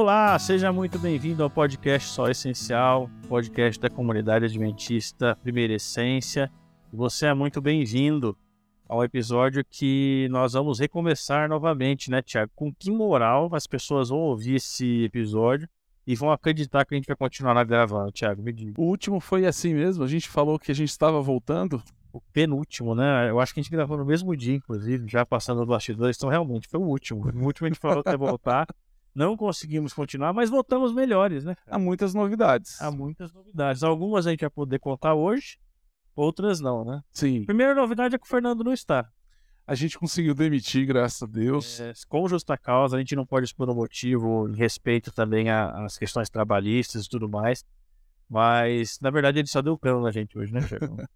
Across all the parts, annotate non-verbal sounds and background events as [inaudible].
Olá, seja muito bem-vindo ao podcast Só Essencial, podcast da comunidade adventista Primeira Essência. Você é muito bem-vindo ao episódio que nós vamos recomeçar novamente, né, Tiago? Com que moral as pessoas vão ouvir esse episódio e vão acreditar que a gente vai continuar gravando, Tiago? Me diga. O último foi assim mesmo? A gente falou que a gente estava voltando? O penúltimo, né? Eu acho que a gente gravou no mesmo dia, inclusive, já passando os bastidores, então realmente foi o último. O último a gente falou que ia voltar. [laughs] Não conseguimos continuar, mas voltamos melhores, né? Há muitas novidades. Há muitas novidades. Algumas a gente vai poder contar hoje, outras não, né? Sim. Primeira novidade é que o Fernando não está. A gente conseguiu demitir, graças a Deus. É, com justa causa, a gente não pode expor o motivo, em respeito também às questões trabalhistas e tudo mais. Mas, na verdade, ele só deu cano na gente hoje, né, [laughs]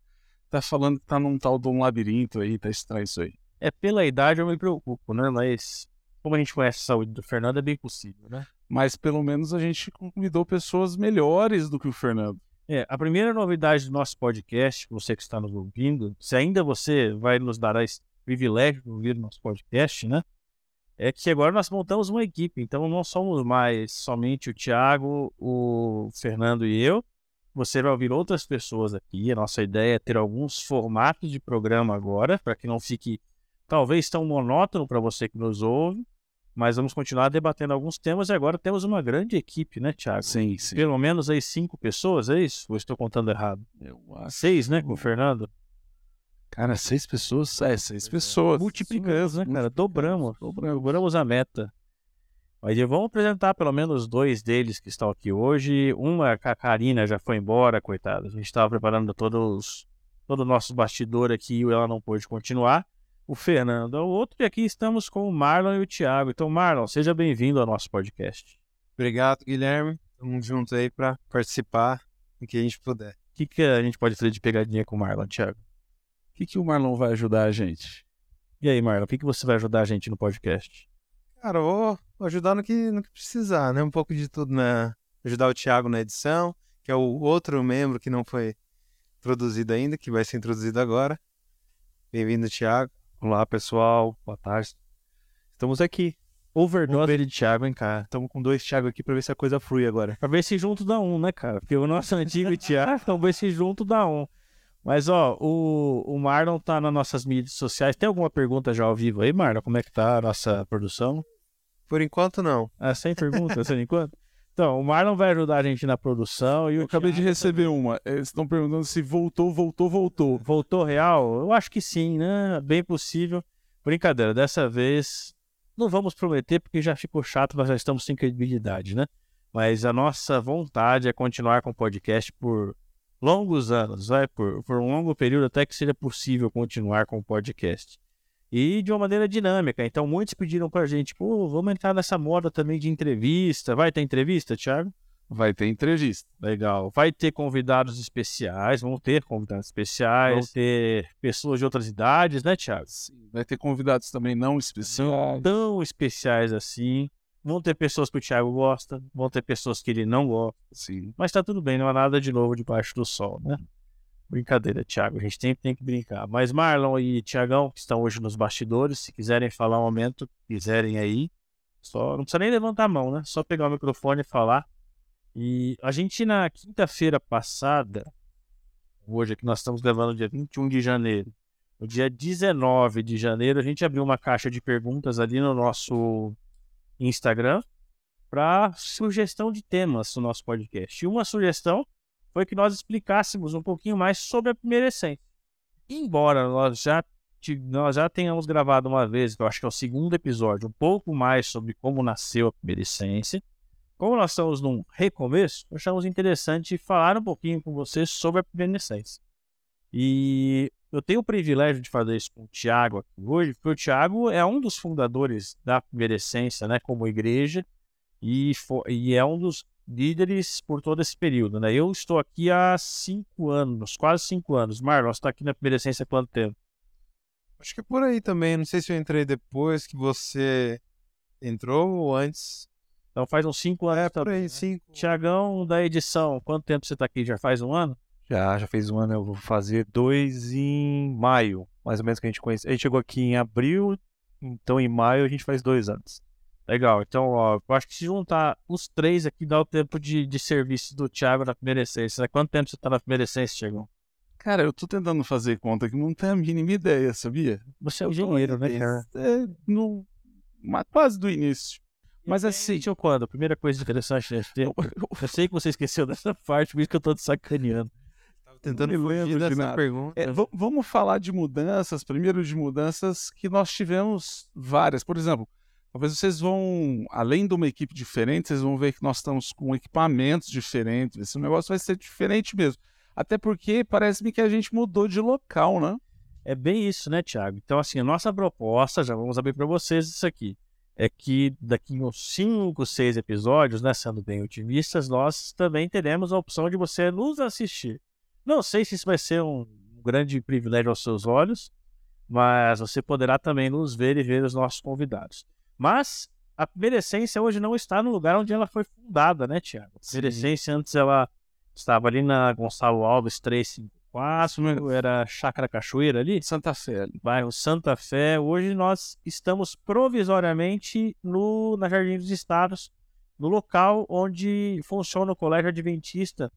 tá falando que tá num tal de um labirinto aí, tá estranho isso aí. É, pela idade eu me preocupo, né? Mas, como a gente conhece a saúde do Fernando, é bem possível, né? Mas, pelo menos, a gente convidou pessoas melhores do que o Fernando. É, a primeira novidade do nosso podcast, você que está nos ouvindo, se ainda você vai nos dar esse privilégio de ouvir nosso podcast, né? É que agora nós montamos uma equipe, então não somos mais somente o Thiago, o Fernando e eu, você vai ouvir outras pessoas aqui. A nossa ideia é ter alguns formatos de programa agora, para que não fique talvez tão monótono para você que nos ouve. Mas vamos continuar debatendo alguns temas e agora temos uma grande equipe, né, Thiago? Sim, sim. Pelo menos aí cinco pessoas, é isso? Ou estou contando errado? Eu acho... Seis, né, com o Fernando? Cara, seis pessoas? É, seis pessoas. Multiplicamos, né, cara? Dobramos. Dobramos, dobramos a meta. Mas vamos apresentar pelo menos dois deles que estão aqui hoje. Uma, a Karina já foi embora, coitada. A gente estava preparando todos, todo o nosso bastidor aqui e ela não pôde continuar. O Fernando é o outro. E aqui estamos com o Marlon e o Thiago. Então, Marlon, seja bem-vindo ao nosso podcast. Obrigado, Guilherme. Estamos juntos aí para participar do que a gente puder. O que, que a gente pode fazer de pegadinha com o Marlon, Thiago? O que, que o Marlon vai ajudar a gente? E aí, Marlon, o que, que você vai ajudar a gente no podcast? Cara, eu vou ajudar no que, no que precisar, né? Um pouco de tudo, né? Ajudar o Thiago na edição, que é o outro membro que não foi introduzido ainda, que vai ser introduzido agora. Bem-vindo, Thiago. Olá, pessoal. Boa tarde. Estamos aqui. Overdose de Thiago, hein, cara? Estamos com dois Thiago aqui pra ver se a coisa flui agora. Pra ver se junto dá um, né, cara? Porque o nosso [laughs] antigo Thiago, [laughs] vamos ver se junto dá um. Mas, ó, o, o Marlon tá nas nossas mídias sociais. Tem alguma pergunta já ao vivo aí, Marlon? Como é que tá a nossa produção? Por enquanto, não. Ah, sem perguntas, por enquanto? [laughs] Então, o Marlon vai ajudar a gente na produção e Eu acabei de receber uma. Eles estão perguntando se voltou, voltou, voltou. Voltou real? Eu acho que sim, né? Bem possível. Brincadeira, dessa vez não vamos prometer porque já ficou chato, nós já estamos sem credibilidade, né? Mas a nossa vontade é continuar com o podcast por longos anos, vai? Por, por um longo período até que seja possível continuar com o podcast e de uma maneira dinâmica. Então, muitos pediram pra gente, pô, vamos entrar nessa moda também de entrevista. Vai ter entrevista, Thiago? Vai ter entrevista. Legal. Vai ter convidados especiais, vão ter convidados especiais, vão ter pessoas de outras idades, né, Thiago? Sim. Vai ter convidados também não especiais. Tão especiais assim. Vão ter pessoas que o Thiago gosta, vão ter pessoas que ele não gosta. Sim. Mas tá tudo bem, não há nada de novo debaixo do sol, né? Brincadeira, Thiago. A gente sempre tem que brincar. Mas Marlon e Tiagão, que estão hoje nos bastidores, se quiserem falar um momento, quiserem aí, só não precisa nem levantar a mão, né? Só pegar o microfone e falar. E a gente na quinta-feira passada, hoje aqui nós estamos gravando dia 21 de janeiro. No dia 19 de janeiro, a gente abriu uma caixa de perguntas ali no nosso Instagram para sugestão de temas no nosso podcast. E uma sugestão foi que nós explicássemos um pouquinho mais sobre a primeira essência. Embora nós já, nós já tenhamos gravado uma vez, que eu acho que é o segundo episódio, um pouco mais sobre como nasceu a primeira essência, como nós estamos num recomeço, achamos interessante falar um pouquinho com vocês sobre a primeira essência. E eu tenho o privilégio de fazer isso com o Tiago aqui hoje, porque o Tiago é um dos fundadores da primeira essência, né, como igreja, e, for, e é um dos líderes por todo esse período, né? Eu estou aqui há cinco anos, quase cinco anos. Marlon, você está aqui na primeira essência há quanto tempo? Acho que é por aí também. Não sei se eu entrei depois que você entrou ou antes. Então faz uns cinco anos. É, por também, aí, né? cinco. Tiagão, da edição, quanto tempo você está aqui? Já faz um ano? Já, já fez um ano, eu vou fazer dois em maio, mais ou menos que a gente conhece. A gente chegou aqui em abril, então em maio a gente faz dois anos. Legal. Então, ó, eu acho que se juntar os três aqui, dá o tempo de, de serviço do Thiago na primeira essência. Quanto tempo você tá na primeira essência, Thiago? Cara, eu tô tentando fazer conta que não tenho a mínima ideia, sabia? Você é o engenheiro, né, cara? É, no, mas quase do início. Mas assim, Sentiu quando? A primeira coisa interessante nesse [laughs] tempo. Eu sei que você esqueceu dessa [laughs] parte, por isso que eu tô te sacaneando. Tava tentando me fugir dessa nada. pergunta. É, va- vamos falar de mudanças, primeiro de mudanças que nós tivemos várias. Por exemplo, talvez vocês vão, além de uma equipe diferente, vocês vão ver que nós estamos com equipamentos diferentes. Esse negócio vai ser diferente mesmo. Até porque parece-me que a gente mudou de local, né? É bem isso, né, Thiago? Então, assim, a nossa proposta, já vamos abrir para vocês isso aqui, é que daqui uns 5, 6 episódios, né, sendo bem otimistas, nós também teremos a opção de você nos assistir. Não sei se isso vai ser um grande privilégio aos seus olhos, mas você poderá também nos ver e ver os nossos convidados. Mas a primeira essência hoje não está no lugar onde ela foi fundada, né, Thiago? A primeira essência antes ela estava ali na Gonçalo Alves 354, Isso mesmo. era Chácara Cachoeira ali Santa Fé. bairro Santa Fé. Hoje nós estamos provisoriamente no, na Jardim dos Estados, no local onde funciona o Colégio Adventista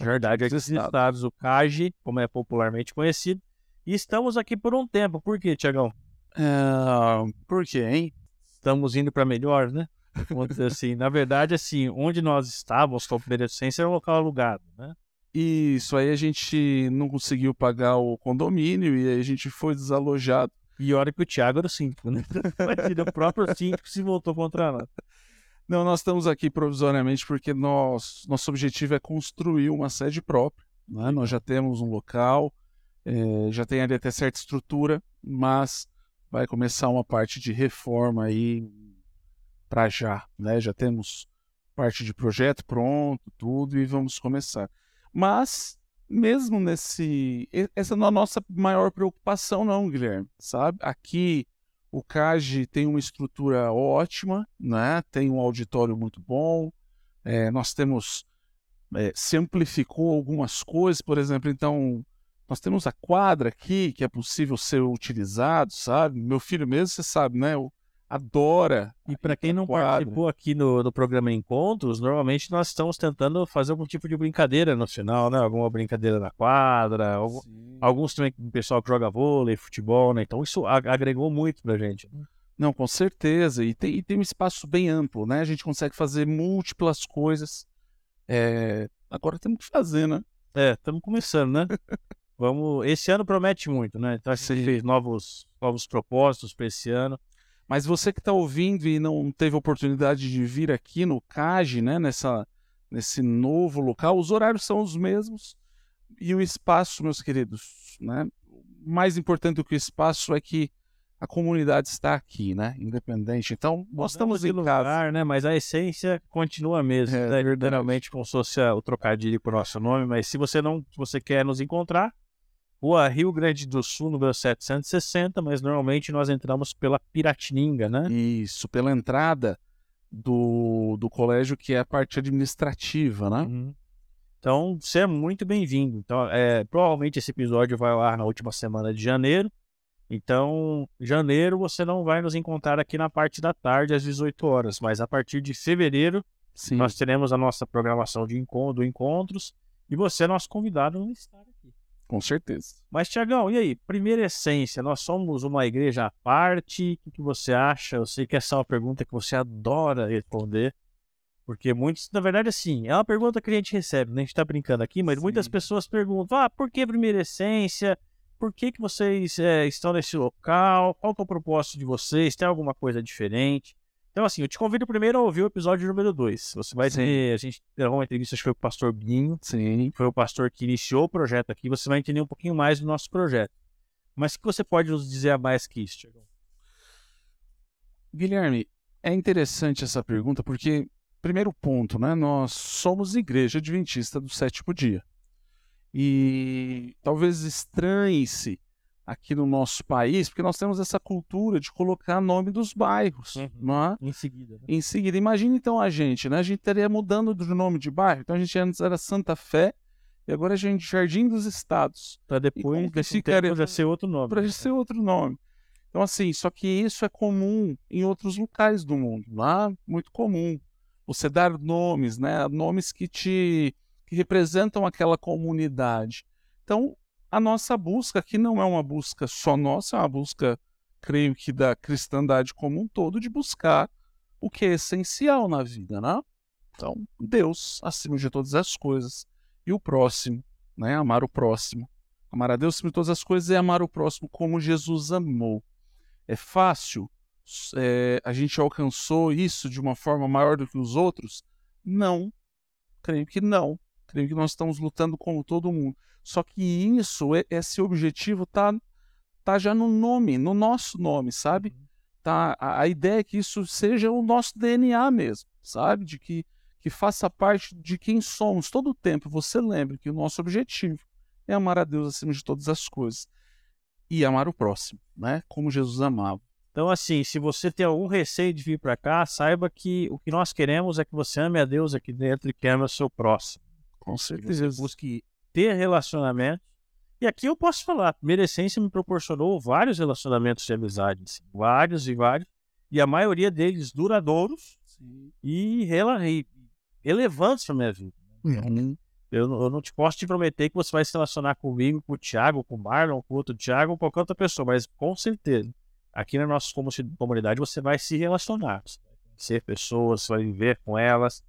Jardim dos dos Estados, o CAGE, como é popularmente conhecido. E estamos aqui por um tempo. Por quê, Tiagão? É, por quê, hein? Estamos indo para melhor, né? Assim. Na verdade, assim, onde nós estávamos com a primeira essência era um local alugado, né? Isso aí a gente não conseguiu pagar o condomínio e aí a gente foi desalojado. E olha que o Thiago era o síndico, né? [laughs] Imagina, o próprio síndico se voltou contra nós. Não, nós estamos aqui provisoriamente porque nós, nosso objetivo é construir uma sede própria. né? Nós já temos um local, eh, já tem ali até certa estrutura, mas vai começar uma parte de reforma aí para já. Né? Já temos parte de projeto pronto, tudo, e vamos começar. Mas, mesmo nesse. Essa não é a nossa maior preocupação, não, Guilherme. Sabe? Aqui o CAGE tem uma estrutura ótima, né? tem um auditório muito bom. É, nós temos. é, se amplificou algumas coisas, por exemplo, então. Nós temos a quadra aqui que é possível ser utilizado, sabe? Meu filho mesmo, você sabe, né? Adora. E para quem não quadra. participou aqui no, no programa Encontros, normalmente nós estamos tentando fazer algum tipo de brincadeira no final, né? Alguma brincadeira na quadra, algum- alguns também o pessoal que joga vôlei, futebol, né? Então isso agregou muito pra gente. Não, com certeza. E tem, e tem um espaço bem amplo, né? A gente consegue fazer múltiplas coisas. É, Agora temos que fazer, né? É, estamos começando, né? [laughs] Vamos. Esse ano promete muito, né? Então gente Sim. fez novos, novos propósitos para esse ano. Mas você que está ouvindo e não teve oportunidade de vir aqui no CAGE, né? Nessa, nesse novo local, os horários são os mesmos e o espaço, meus queridos, né? Mais importante do que o espaço é que a comunidade está aqui, né? Independente. Então, nós estamos de em casa. lugar, né? Mas a essência continua a mesma. É, né? Literalmente como se fosse a- o trocadilho com o nosso nome. Mas se você não, se você quer nos encontrar, Rua Rio Grande do Sul, número 760, mas normalmente nós entramos pela Piratininga, né? Isso, pela entrada do, do colégio, que é a parte administrativa, né? Uhum. Então, você é muito bem-vindo. Então, é, provavelmente esse episódio vai ao ar na última semana de janeiro. Então, janeiro você não vai nos encontrar aqui na parte da tarde às 18 horas, mas a partir de fevereiro Sim. nós teremos a nossa programação de encontro, do encontros e você é nosso convidado a estar aqui. Com certeza. Mas, Tiagão, e aí? Primeira essência, nós somos uma igreja à parte? O que, que você acha? Eu sei que essa é uma pergunta que você adora responder. Porque muitos, na verdade, assim, é uma pergunta que a gente recebe, né? A gente tá brincando aqui, mas muitas Sim. pessoas perguntam: ah, por que primeira essência? Por que, que vocês é, estão nesse local? Qual que é o propósito de vocês? Tem alguma coisa diferente? Então, assim, eu te convido primeiro a ouvir o episódio número 2. Você vai Sim. ter. A gente gravou uma entrevista, acho que foi com o pastor Binho Sim. foi o pastor que iniciou o projeto aqui, você vai entender um pouquinho mais do nosso projeto. Mas o que você pode nos dizer a mais que isso, Tiagão? Guilherme, é interessante essa pergunta porque, primeiro ponto, né? Nós somos igreja adventista do sétimo dia. E talvez estranhe-se aqui no nosso país, porque nós temos essa cultura de colocar nome dos bairros, Uhum. não é? Em seguida. Né? Em seguida, imagine então a gente, né? A gente estaria mudando de nome de bairro. Então a gente antes era Santa Fé e agora a gente Jardim dos Estados. Como depois, ficaria- já ser outro nome. para ser outro nome. Então, assim, só que isso é comum em outros locais do mundo, lá muito comum. Você dar nomes, né? Nomes que te que representam aquela comunidade. Então, a nossa busca aqui não é uma busca só nossa, é uma busca, creio que da cristandade como um todo, de buscar o que é essencial na vida, né? Então, Deus acima de todas as coisas e o próximo, né? Amar o próximo. Amar a Deus acima de todas as coisas é amar o próximo como Jesus amou. É fácil? É, a gente alcançou isso de uma forma maior do que os outros? Não. Creio que não. Creio que nós estamos lutando como todo mundo. Só que isso, esse objetivo tá, tá já no nome, no nosso nome, sabe? Uhum. Tá, a, a ideia é que isso seja o nosso DNA mesmo, sabe? De que, que faça parte de quem somos todo o tempo. Você lembre que o nosso objetivo é amar a Deus acima de todas as coisas e amar o próximo, né? Como Jesus amava. Então, assim, se você tem algum receio de vir para cá, saiba que o que nós queremos é que você ame a Deus aqui dentro e que ame o seu próximo. Com certeza. Você busque ter relacionamento. E aqui eu posso falar, a primeira essência me proporcionou vários relacionamentos de amizade, assim, vários e vários, e a maioria deles duradouros e, rela e relevantes para minha vida. Uhum. Eu, eu, não te posso te prometer que você vai se relacionar comigo, com o Thiago, com o Marlon, com outro Thiago, ou qualquer outra pessoa, mas com certeza, aqui na nossa comunidade você vai se relacionar, você vai conhecer pessoas, você vai viver com elas,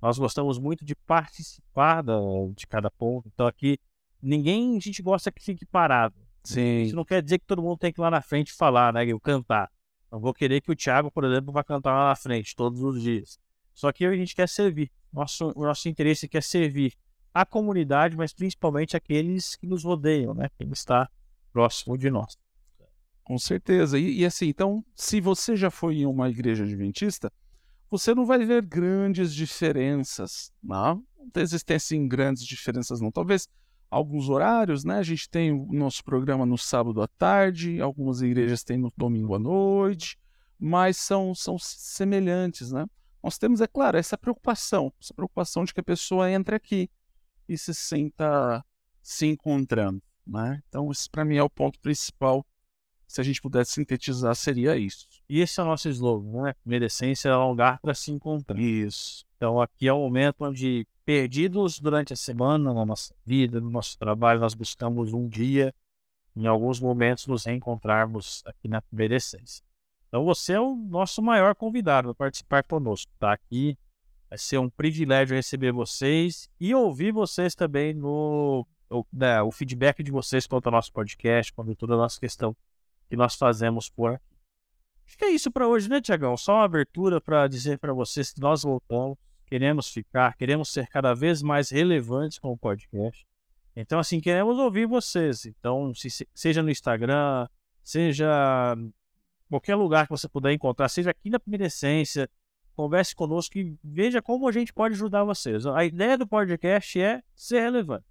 nós gostamos muito de participar da, de cada ponto. Então aqui ninguém a gente gosta que fique parado. Sim. Isso não quer dizer que todo mundo tem que ir lá na frente falar, né? Eu cantar. Não vou querer que o Thiago, por exemplo, vá cantar lá na frente todos os dias. Só que a gente quer servir. Nosso, o nosso interesse é servir a comunidade, mas principalmente aqueles que nos rodeiam, né? Quem está próximo de nós. Com certeza. E, e assim, então, se você já foi em uma igreja adventista, você não vai ver grandes diferenças, não? Não existem assim grandes diferenças não. Talvez alguns horários, né? A gente tem o nosso programa no sábado à tarde, algumas igrejas têm no domingo à noite, mas são, são semelhantes, né? Nós temos, é claro, essa preocupação, essa preocupação de que a pessoa entre aqui e se sinta se encontrando, né? Então, esse para mim é o ponto principal se a gente pudesse sintetizar, seria isso. E esse é o nosso slogan, né? Primeira essência é um lugar para se encontrar. Isso. Então aqui é o momento onde, perdidos durante a semana, na nossa vida, no nosso trabalho, nós buscamos um dia, em alguns momentos, nos reencontrarmos aqui na primeira essência. Então você é o nosso maior convidado para participar conosco. Tá aqui. Vai ser um privilégio receber vocês e ouvir vocês também no o, né, o feedback de vocês quanto ao nosso podcast, quanto a toda a nossa questão que nós fazemos por aqui. Que é isso para hoje, né, Tiagão? Só uma abertura para dizer para vocês que nós voltamos, queremos ficar, queremos ser cada vez mais relevantes com o podcast. Então, assim, queremos ouvir vocês. Então, se, seja no Instagram, seja qualquer lugar que você puder encontrar, seja aqui na Primeira Essência, converse conosco e veja como a gente pode ajudar vocês. A ideia do podcast é ser relevante.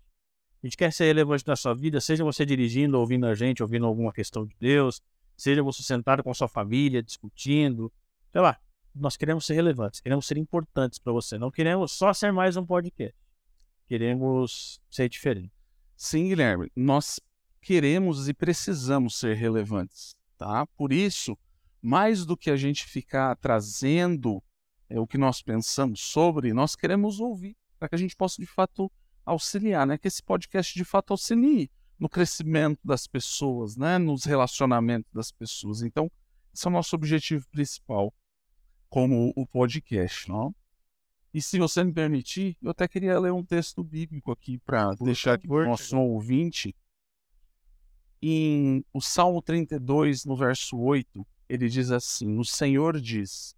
A gente quer ser relevante na sua vida, seja você dirigindo, ouvindo a gente, ouvindo alguma questão de Deus, seja você sentado com a sua família, discutindo, sei lá. Nós queremos ser relevantes, queremos ser importantes para você. Não queremos só ser mais um podcast. Queremos ser diferente. Sim, Guilherme, nós queremos e precisamos ser relevantes, tá? Por isso, mais do que a gente ficar trazendo é, o que nós pensamos sobre, nós queremos ouvir, para que a gente possa de fato auxiliar, né? Que esse podcast de fato auxilie no crescimento das pessoas, né? Nos relacionamentos das pessoas. Então, esse é o nosso objetivo principal como o podcast, não? E se você me permitir, eu até queria ler um texto bíblico aqui para deixar aqui para o nosso ouvinte. Em o Salmo 32, no verso 8, ele diz assim: O Senhor diz: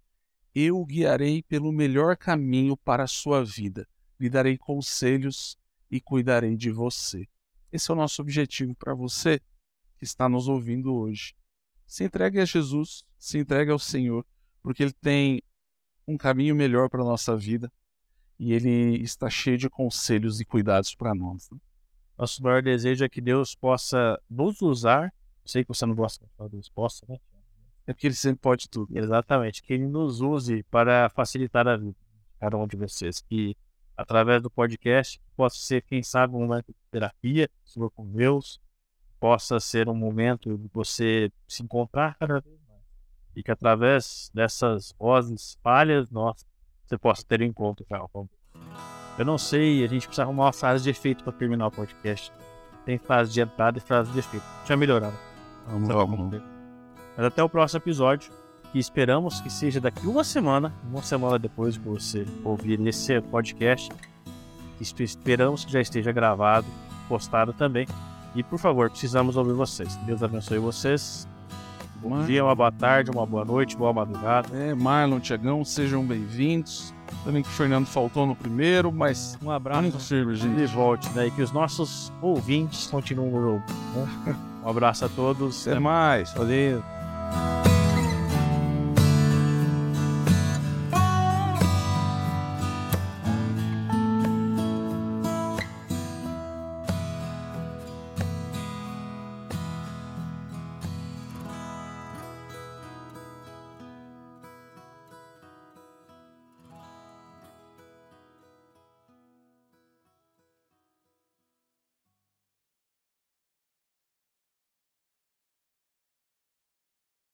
Eu guiarei pelo melhor caminho para a sua vida, lhe darei conselhos e cuidarei de você. Esse é o nosso objetivo para você que está nos ouvindo hoje. Se entregue a Jesus, se entregue ao Senhor, porque Ele tem um caminho melhor para a nossa vida e Ele está cheio de conselhos e cuidados para nós. Né? Nosso maior desejo é que Deus possa nos usar. Sei que você não gosta de falar Deus possa, né? É porque Ele sempre pode tudo. Exatamente, que Ele nos use para facilitar a vida de cada um de vocês. Que através do podcast, possa ser, quem sabe, um momento de terapia, se for com Deus, possa ser um momento de você se encontrar cada vez mais. E que através dessas vozes falhas, nossa, você possa ter um encontro com Eu não sei, a gente precisa arrumar uma frase de efeito para terminar o podcast. Tem frase de entrada e frase de efeito. Já melhoraram. Vamos, vamos. Mas até o próximo episódio, que esperamos que seja daqui uma semana, uma semana depois de você ouvir esse podcast. Esperamos que já esteja gravado, postado também. E por favor, precisamos ouvir vocês. Deus abençoe vocês. Bom dia, uma boa tarde, uma boa noite, boa madrugada. É, Marlon, Tiagão, sejam bem-vindos. Também que o Fernando faltou no primeiro, mas um abraço sirva, gente. E volte, né? E que os nossos ouvintes continuem no. Né? [laughs] Um abraço a todos. Até mais. Valeu.